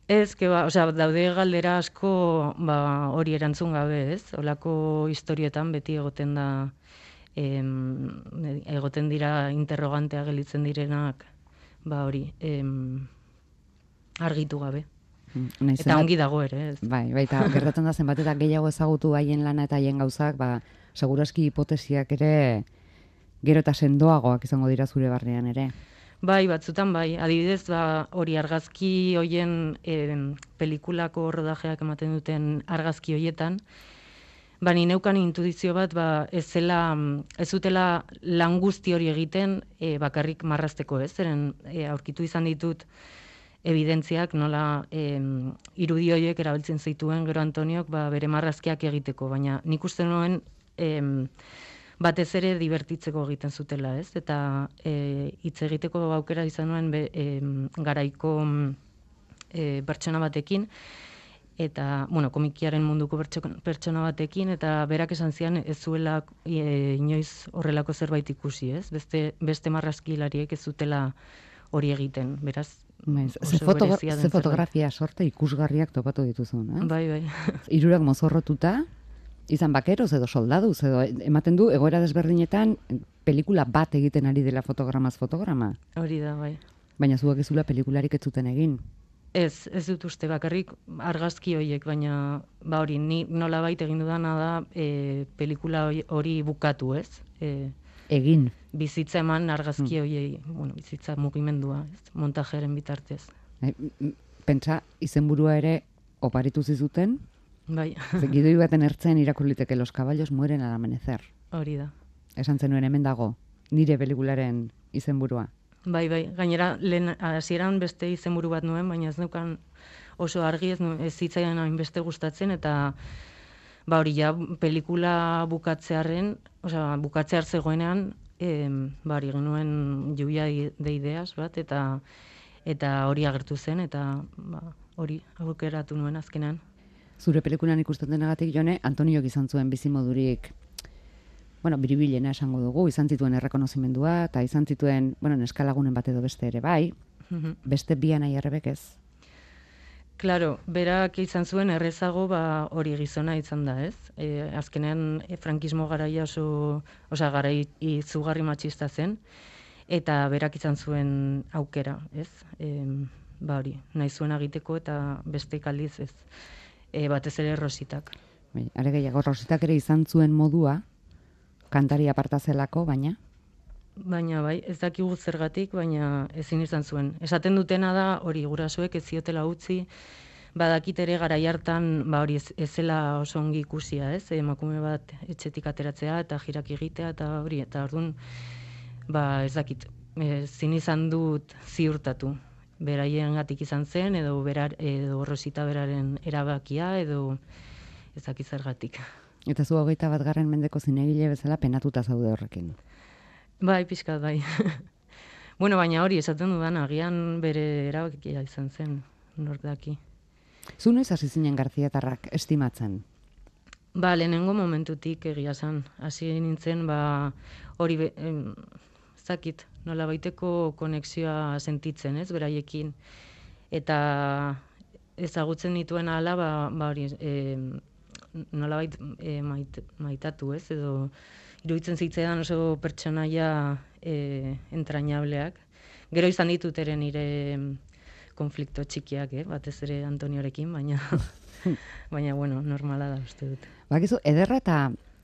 Ez, que ba, osea, daude galdera asko ba, hori erantzun gabe, ez? Olako historietan beti egoten da em, egoten dira interrogantea gelitzen direnak ba hori em, argitu gabe. Nahiz Eta ongi dago ere, ez? Bai, bai, eta [LAUGHS] gertatzen da zenbat eta gehiago ezagutu haien lana eta haien gauzak, ba, seguraski hipotesiak ere gero eta sendoagoak izango dira zure barnean ere. Bai, batzutan bai. Adibidez, ba, hori argazki hoien em, pelikulako rodajeak ematen duten argazki hoietan, ba, ni neukan intuizio bat, ba, ez zela, mm, ez zutela lan guzti hori egiten e, bakarrik marrazteko, ez? Zeren e, aurkitu izan ditut evidentziak nola em, irudi horiek erabiltzen zituen gero Antoniok ba, bere marrazkiak egiteko, baina nik uste nuen em, batez ere divertitzeko egiten zutela, ez? Eta e, hitz egiteko aukera izan nuen be, em, garaiko e, pertsona batekin, eta, bueno, komikiaren munduko pertso- pertsona batekin, eta berak esan zian ez zuela e, inoiz horrelako zerbait ikusi, ez? Beste, beste marrazkilariek ez zutela hori egiten, beraz, Bai, oso ze, fotogra ze zerbait. fotografia sorte ikusgarriak topatu dituzun, eh? Bai, bai. [LAUGHS] Hirurak mozorrotuta, izan bakeroz edo soldaduz, edo ematen du egoera desberdinetan pelikula bat egiten ari dela fotogramaz fotograma. Hori da, bai. Baina zuak ezula pelikularik ez zuten egin. Ez, ez dut uste bakarrik argazki horiek, baina ba hori, ni nolabait egin dudana da e, pelikula hori bukatu, ez? E, Egin. bizitza eman argazki horiei, bueno, bizitza mugimendua, ez? Montajearen bitartez. M- Pentsa, izenburua ere oparitu zizuten, Bai, [LAUGHS] gidoi baten ertzen irakurliteke los caballos mueren al amanecer. hori da. Esan zenuen hemen dago, nire pelikularen izenburua. Bai, bai, gainera, lehen hasieran beste izenburu bat nuen, baina ez neukan oso argi ez, ez zitzaidan hainbeste gustatzen, eta ba hori ja, pelikula bukatzearen, osea, bukatzear zegoenean, em, ba hori genuen i- de ideas bat, eta eta hori agertu zen, eta ba, hori aukeratu nuen azkenean. Zure pelikulan ikusten denagatik jone, Antoniok izan zuen bizimodurik bueno, biribilena esango dugu, izan zituen errekonozimendua, eta izan zituen, bueno, neskalagunen bat edo beste ere bai, Mhm. beste bi anai errebek ez. Claro, berak izan zuen errezago ba hori gizona izan da, ez? E, azkenean e, frankismo garaia oso, osea, garai izugarri matxista zen eta berak izan zuen aukera, ez? E, ba hori, nahi zuen egiteko eta beste aldiz ez. E, batez ere rositak. Bai, are gehiago, rositak ere izan zuen modua, kantari aparta zelako, baina, Baina bai, ez dakigu zergatik, baina ezin izan zuen. Esaten dutena da hori gurasoek ez ziotela utzi, badakit ere garai hartan ba hori ez, ez zela oso ongi ikusia, ez? Emakume bat etxetik ateratzea eta jirak egitea eta hori eta ordun ba ez dakit, ezin izan dut ziurtatu. Beraiengatik izan zen edo berar edo Rosita beraren erabakia edo ez dakit zergatik. eta zu hogeita bat garren mendeko zinegile bezala penatuta zaude horrekin. Bai, pixkat bai. [LAUGHS] bueno, baina hori esaten dudan agian bere erabakia izan zen, nork daki. Zu noiz hasi zinen Garziatarrak estimatzen? Ba, lehenengo momentutik egia zen. Hasi nintzen, ba, hori, be- em, ez dakit, nola baiteko konexioa sentitzen, ez, beraiekin. Eta ezagutzen nituen ala, ba, ba hori, em, nolabait e, mait, maitatu, ez, edo iruditzen zitzaidan oso pertsonaia e, entrañableak. Gero izan ditut ere nire em, konflikto txikiak, eh? batez ere Antoniorekin, baina [LAUGHS] baina bueno, normala da uste dut. Bakizu, ederra eta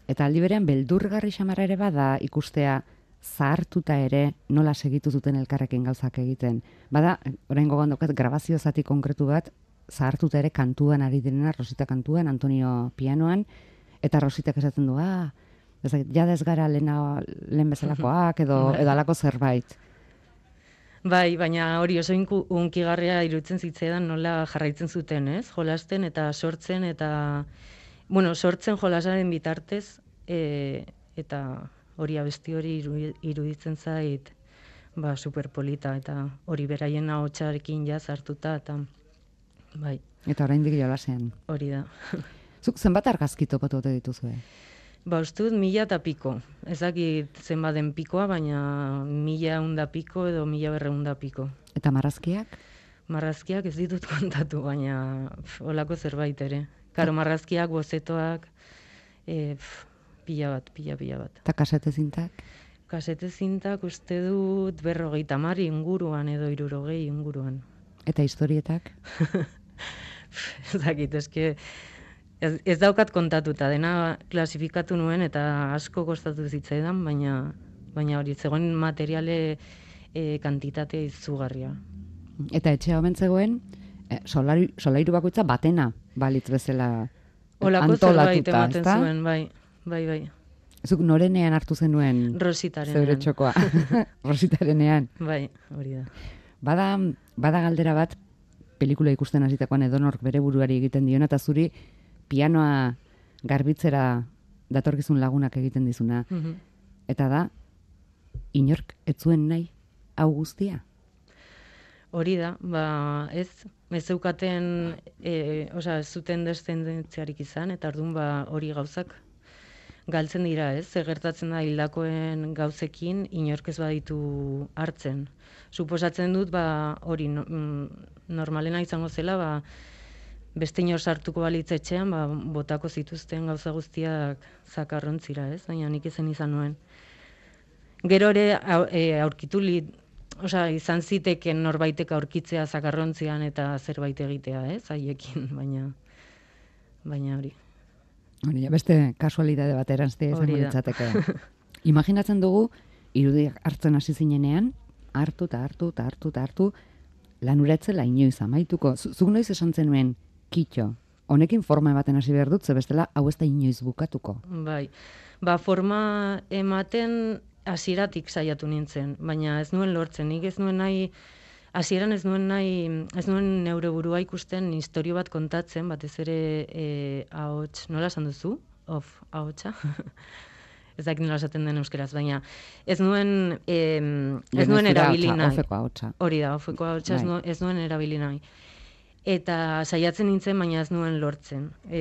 eta aldi berean beldurgarri xamarra ere bada ikustea zahartuta ere nola segitu zuten elkarrekin gauzak egiten. Bada, orain gogoan daukat, grabazio zati konkretu bat, zahartuta ere kantuan ari direna, Rosita kantuan, Antonio pianoan, eta Rositak esaten du, ah, ez jada ez gara lehena, lehen bezalakoak, edo, edo alako zerbait. Bai, baina hori oso inku- unkigarria iruditzen zitzaidan nola jarraitzen zuten, ez? Jolasten eta sortzen eta bueno, sortzen jolasaren bitartez e, eta hori abesti hori iru- iruditzen zait ba superpolita eta hori beraien ahotsarekin ja sartuta eta bai, Eta oraindik jolasean. hori da. Zuk zenbat argazki topatu ote dituzue? Ba, uste dut mila eta piko. Ez dakit zenbat den pikoa, baina mila unda piko edo mila berreunda piko. Eta marrazkiak? Marrazkiak ez ditut [LAUGHS] kontatu, baina pf, olako zerbait ere. Karo, marrazkiak, bozetoak, e, pf, pila bat, pila, pila bat. Eta kasete zintak? Kasete zintak uste dut berrogeita mari inguruan edo irurogei inguruan. Eta historietak? [LAUGHS] Ez dakit, eske ez, ez daukat kontatuta, dena klasifikatu nuen eta asko kostatu zitzaidan, baina baina hori zegoen materiale e, kantitate izugarria. Eta etxea omen zegoen, eh, solari, solairu bakoitza batena balitz bezala Olako zerbait antolatuta, ematen ezta? zuen, bai, bai, bai. Zuk norenean hartu zenuen Rositaren. zeure txokoa, [LAUGHS] [LAUGHS] rositarenean. Bai, hori da. Bada, bada galdera bat, pelikula ikusten hasitakoan edonork bere buruari egiten diona, eta zuri pianoa garbitzera datorkizun lagunak egiten dizuna. Mhm. Eta da, inork ez zuen nahi hau guztia. Hori da, ba, ez, ez zeukaten, e, ez zuten deszendentziarik izan, eta orduan ba, hori gauzak galtzen dira, ez? Gertatzen da hildakoen gauzekin inork ez baditu hartzen. Suposatzen dut, ba, hori no, mm, normalena izango zela, ba, beste inor sartuko balitz etxean, ba, botako zituzten gauza guztiak zakarrontzira, ez? Baina nik izen izan nuen. Gero ere au- e, aurkitu li, osea, izan ziteken norbaitek aurkitzea zakarrontzian eta zerbait egitea, ez? Haiekin, baina baina hori. Hori, beste kasualidade bat izango Hori da. litzateke. [LAUGHS] Imaginatzen dugu, irudi hartzen hasi zinenean, hartu eta hartu eta hartu eta hartu, lan uretzela inoiz amaituko. Zu- Zuk noiz esan zenuen, kitxo, honekin forma ematen hasi behar dut, ze bestela hau ez da inoiz bukatuko. Bai, ba forma ematen hasieratik saiatu nintzen, baina ez nuen lortzen, nik ez nuen nahi, hasieran ez nuen nahi, ez nuen neure burua ikusten historio bat kontatzen, batez ere e, ahots, nola esan duzu? Of, ahotsa? [LAUGHS] ez dakit nola esaten den euskeraz, baina ez nuen, em, ez nuen erabili nahi. Ofeko ahotsa. Hori da, ofeko ahotsa ez, Bai. nuen- ez nuen erabili nahi. Eta saiatzen nintzen, baina ez nuen lortzen. E,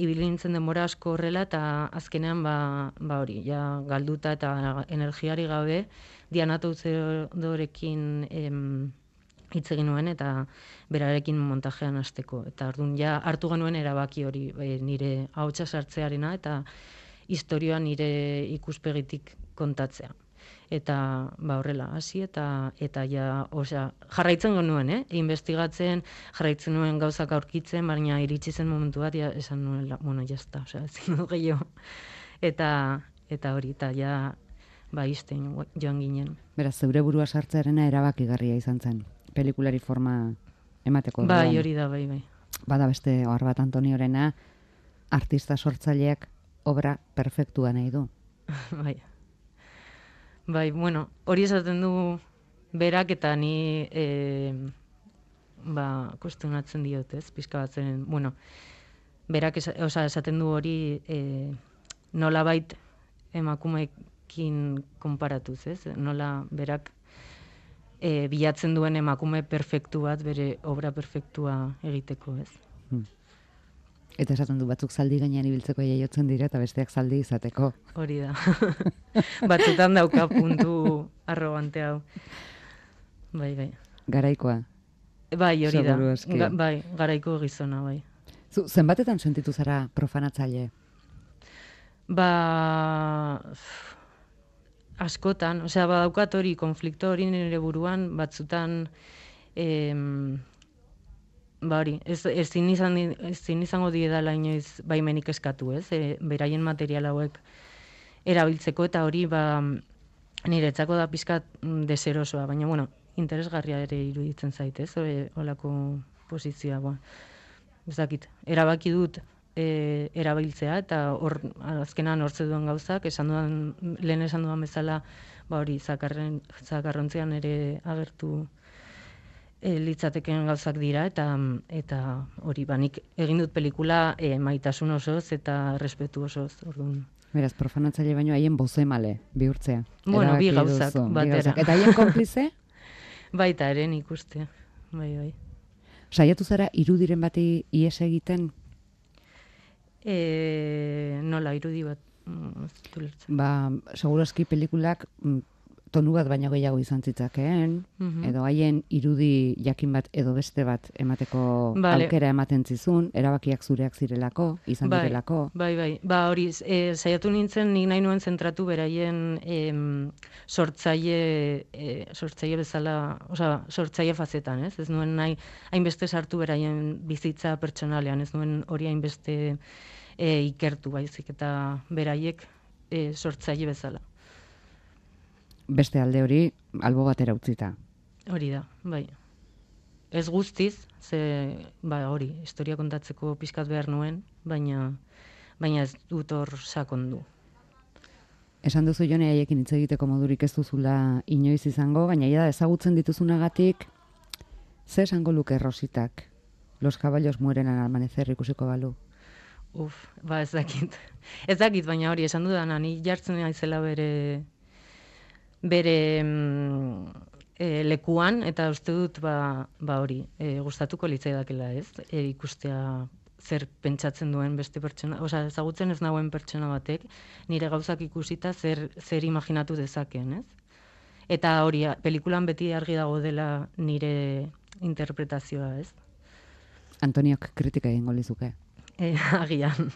ibili nintzen denbora asko horrela, eta azkenean ba, ba hori, ja galduta eta energiari gabe, dianatauzedorekin em, hitz egin nuen eta berarekin montajean hasteko. Eta orduan ja hartu genuen erabaki hori e, nire ahotsa sartzearena eta historioa nire ikuspegitik kontatzea. Eta ba horrela hasi eta eta ja, osea, jarraitzen genuen, eh? Investigatzen, jarraitzen nuen gauzak aurkitzen, baina iritsi zen momentu bat ja esan nuen, la, bueno, ya está, osea, [LAUGHS] ezin dut gehiago. Eta eta hori eta ja ba isten joan ginen. Beraz, zeure burua sartzearena erabakigarria izan zen. Pelikulari forma emateko. Bai, hori da, bai, bai. Bada beste ohar bat Antoniorena, artista sortzaileak obra perfektua nahi du. [LAUGHS] bai. Bai, bueno, hori esaten du berak eta ni e, ba, kuestionatzen diot, ez, pizka bat zen, bueno, berak esa, osea, esaten du hori e, nolabait emakumeekin konparatuz, ez? Nola berak e, bilatzen duen emakume perfektu bat bere obra perfektua egiteko, ez? Eta esaten du batzuk zaldi gainean ibiltzeko jaiotzen dira eta besteak zaldi izateko. Hori da. [LAUGHS] Batzutan dauka puntu arrogante hau. Bai, bai. Garaikoa. Bai, hori da. Ga, bai, garaiko gizona, bai. Zu, zenbatetan sentitu zara profanatzaile? Ba, [SIGHS] askotan, osea, badaukat hori, konflikto hori nire buruan, batzutan, em, ba hori, ez, ezin izan, ezin izango diedala inoiz baimenik eskatu, ez? E, beraien material hauek erabiltzeko eta hori ba niretzako da pizkat deserosoa, baina bueno, interesgarria ere iruditzen zait, ez? E, olako posizioa, ba. Ez dakit, erabaki dut e, erabiltzea eta hor azkenan hortze duen gauzak, esan dudan, lehen esan dudan bezala, ba hori, zakarren, zakarrontzean ere agertu e, litzateken gauzak dira eta eta hori banik egin dut pelikula e, maitasun osoz eta respetu osoz. Orduan. Beraz, profanatzaile baino haien bozemale bihurtzea. Bueno, bi gauzak duzu, bi batera. gauzak. Eta haien konplize? [LAUGHS] Baita eren ikuste. Bai, bai. Saiatu zara irudiren bati ies egiten, E, nola irudi bat mm, ba, segurazki pelikulak mm, tonu bat baino gehiago izan zitzakeen, Mhm. edo haien irudi jakin bat edo beste bat emateko Bale. aukera ematen zizun, erabakiak zureak zirelako, izan bai, direlako. Bai, bai. Ba, hori, e, saiatu nintzen, nik nahi nuen zentratu beraien em, sortzaile, e, sortzaile bezala, osea, sortzaile fazetan, ez? Ez nuen nahi hainbeste sartu beraien bizitza pertsonalean, ez nuen hori hainbeste e, ikertu baizik eta beraiek e, sortzaile bezala. Beste alde hori, albo batera utzita. Hori da, bai. Ez guztiz, ze, ba, hori, historia kontatzeko pizkat behar nuen, baina, baina ez dut hor sakondu. Esan duzu jone haiekin hitz egiteko modurik ez duzula inoiz izango, baina da ezagutzen dituzunagatik, ze esango luke rositak? Los caballos mueren al amanecer ikusiko balu. Uf, ba ez dakit. Ez dakit, baina hori, esan dudana, ni jartzen naizela bere bere e, lekuan, eta uste dut, ba, ba hori, e, gustatuko litzaidakela ez, e, ikustea zer pentsatzen duen beste pertsona, osea, ezagutzen ez nagoen pertsona batek, nire gauzak ikusita zer, zer imaginatu dezakeen, ez? Eta hori, pelikulan beti argi dago dela nire interpretazioa, ez? Antoniok kritika egingo lizuke. E, [LAUGHS] agian.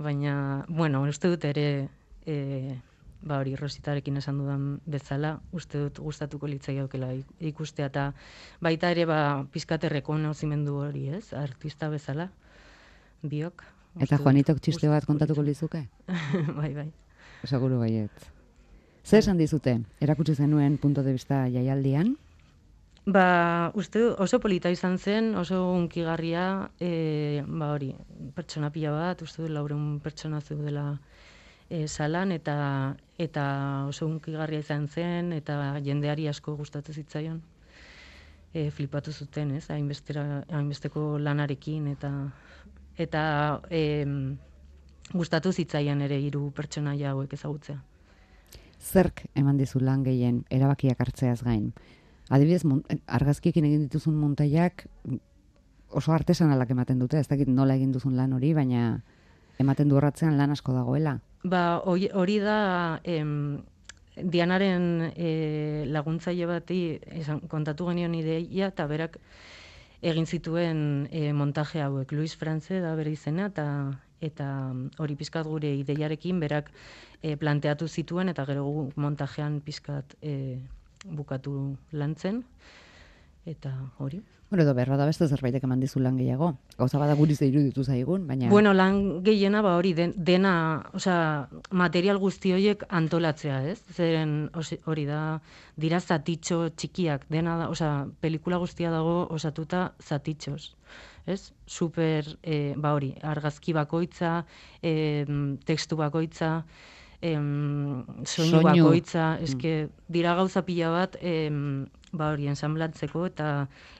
Baina, bueno, uste dut ere, e, ba hori, Rositarekin esan dudan bezala, uste dut gustatuko litzaiokeela ik- ikustea eta baita ere ba pizkaterreko rekonozimendu hori, ez? Artista bezala, biok. Eta Juanitok txiste bat kontatuko lizuke? litzai- [LAUGHS] bai, bai. Seguru baiet. Ze esan dizute? Erakutsi zenuen punto de vista jaialdian? Ba, uste oso polita izan zen, oso unkigarria, e, ba hori, pertsona pila bat, uste du, laureun pertsona zeudela e, salan, eta, eta oso unkigarria izan zen, eta jendeari asko gustatu zitzaion. E, flipatu zuten, ez, hainbestera, hainbesteko lanarekin, eta eta e, gustatu zitzaian ere hiru pertsonaia hauek ezagutzea. Zerk eman dizu lan gehien erabakiak hartzeaz gain. Adibidez, argazkiekin egin dituzun montaiak oso artesanalak ematen dute, ez dakit nola egin duzun lan hori, baina ematen du horratzean lan asko dagoela. Ba, hori da em, Dianaren e, laguntzaile bati esan, kontatu genion ideia eta berak egin zituen e, montaje hauek. Luis France da bere izena eta eta hori pizkat gure ideiarekin berak e, planteatu zituen eta gero gu montajean pizkat e, bukatu lantzen eta hori. Bueno, edo berra da beste zerbaitek eman dizu lan gehiago. Gauza bada guri ze iruditu zaigun, baina... Bueno, lan gehiena ba hori den, dena, osea, material guzti horiek antolatzea, ez? Zeren hori da dira zatitxo txikiak, dena da, osea, pelikula guztia dago osatuta zatitxos. Ez? Super, e, ba hori, argazki bakoitza, e, tekstu bakoitza, em, soinu, bakoitza, eske dira gauza pila bat em, ba hori ensamblatzeko eta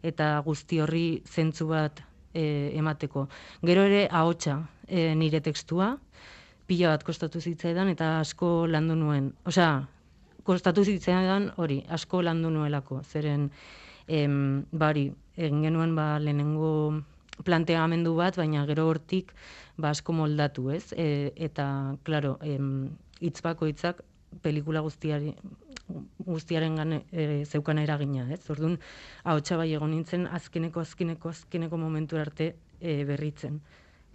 eta guzti horri zentzu bat e, emateko. Gero ere ahotsa e, nire tekstua pila bat kostatu zitzaidan eta asko landu nuen. Osea, kostatu zitzaidan hori, asko landu nuelako. Zeren em, ba hori, egin genuen ba lehenengo planteamendu bat, baina gero hortik ba asko moldatu, ez? E, eta, claro, em, hitz bakoitzak pelikula guztiari guztiaren gane, e, zeukan eragina, ez? Orduan, ahotsa bai egon nintzen azkeneko, azkeneko, azkeneko momentu arte e, berritzen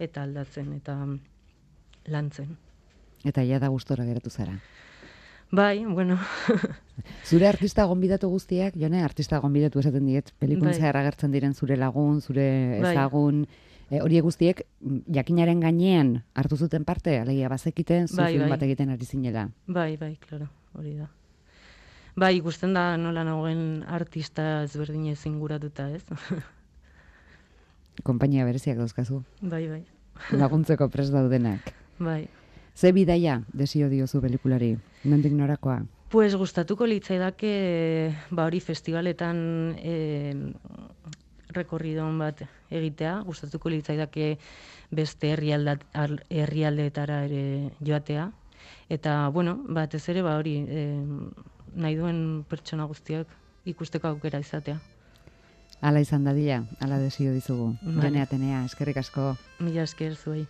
eta aldatzen eta lantzen. Eta ja da gustora geratu zara. Bai, bueno, [LAUGHS] Zure artista gonbidatu guztiak, jone, artista gonbidatu esaten diet, pelikun Bai. zehar agertzen diren zure lagun, zure Bai. E, horiek guztiek mm, jakinaren gainean hartu zuten parte, alegia bazekiten, zu Bai, film bai. bat egiten ari zinela. bai, bai, claro, hori da. Bai, ikusten da nola nagoen artista ezberdinez inguratuta, ez? [LAUGHS] Konpainia bereziak dauzkazu, bai, bai, laguntzeko prest daudenak. [LAUGHS] bai. Ze bidaia desio diozu pelikulari, nondik norakoa? Pues gustatuko litzaidake ba hori festivaletan e, rekorridon bat egitea, gustatuko litzaidake beste herrialdeetara ere joatea. Eta, bueno, batez ere, ba hori, e, nahi duen pertsona guztiak ikusteko aukera izatea. Hala izan dadila, hala desio dizugu. Bai. Jone Atenea, eskerrik asko. Mila esker zuei.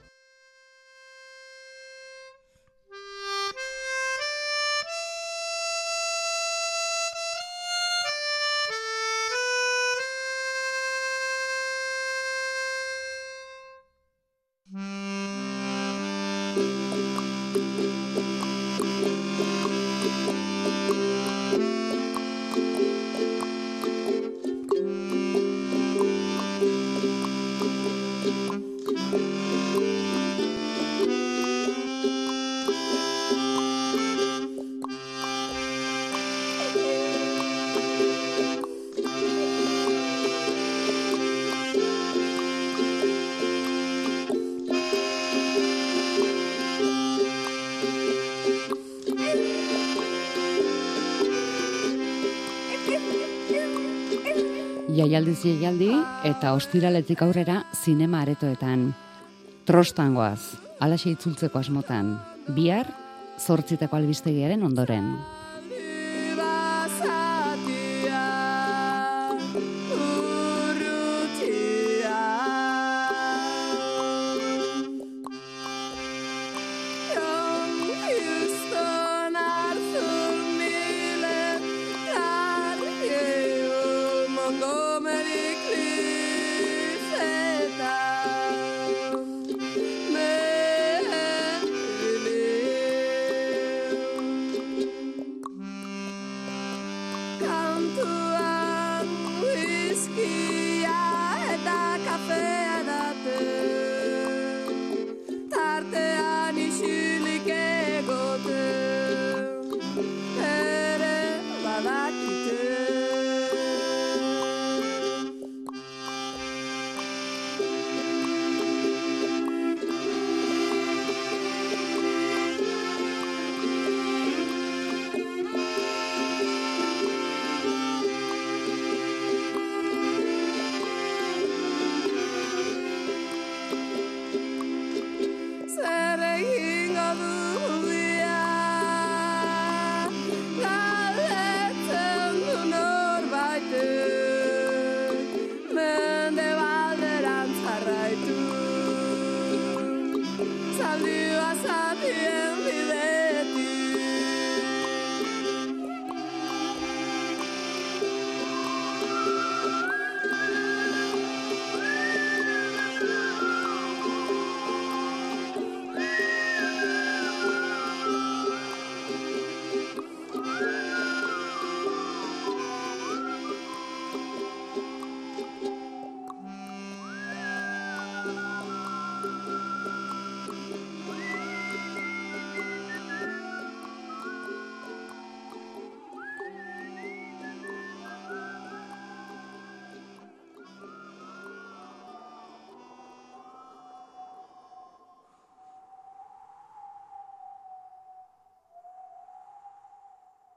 Jaialdiz jaialdi eta ostiraletik aurrera zinema aretoetan. Trostangoaz, alaxe itzultzeko asmotan. Bihar, zortziteko albistegiaren ondoren. you.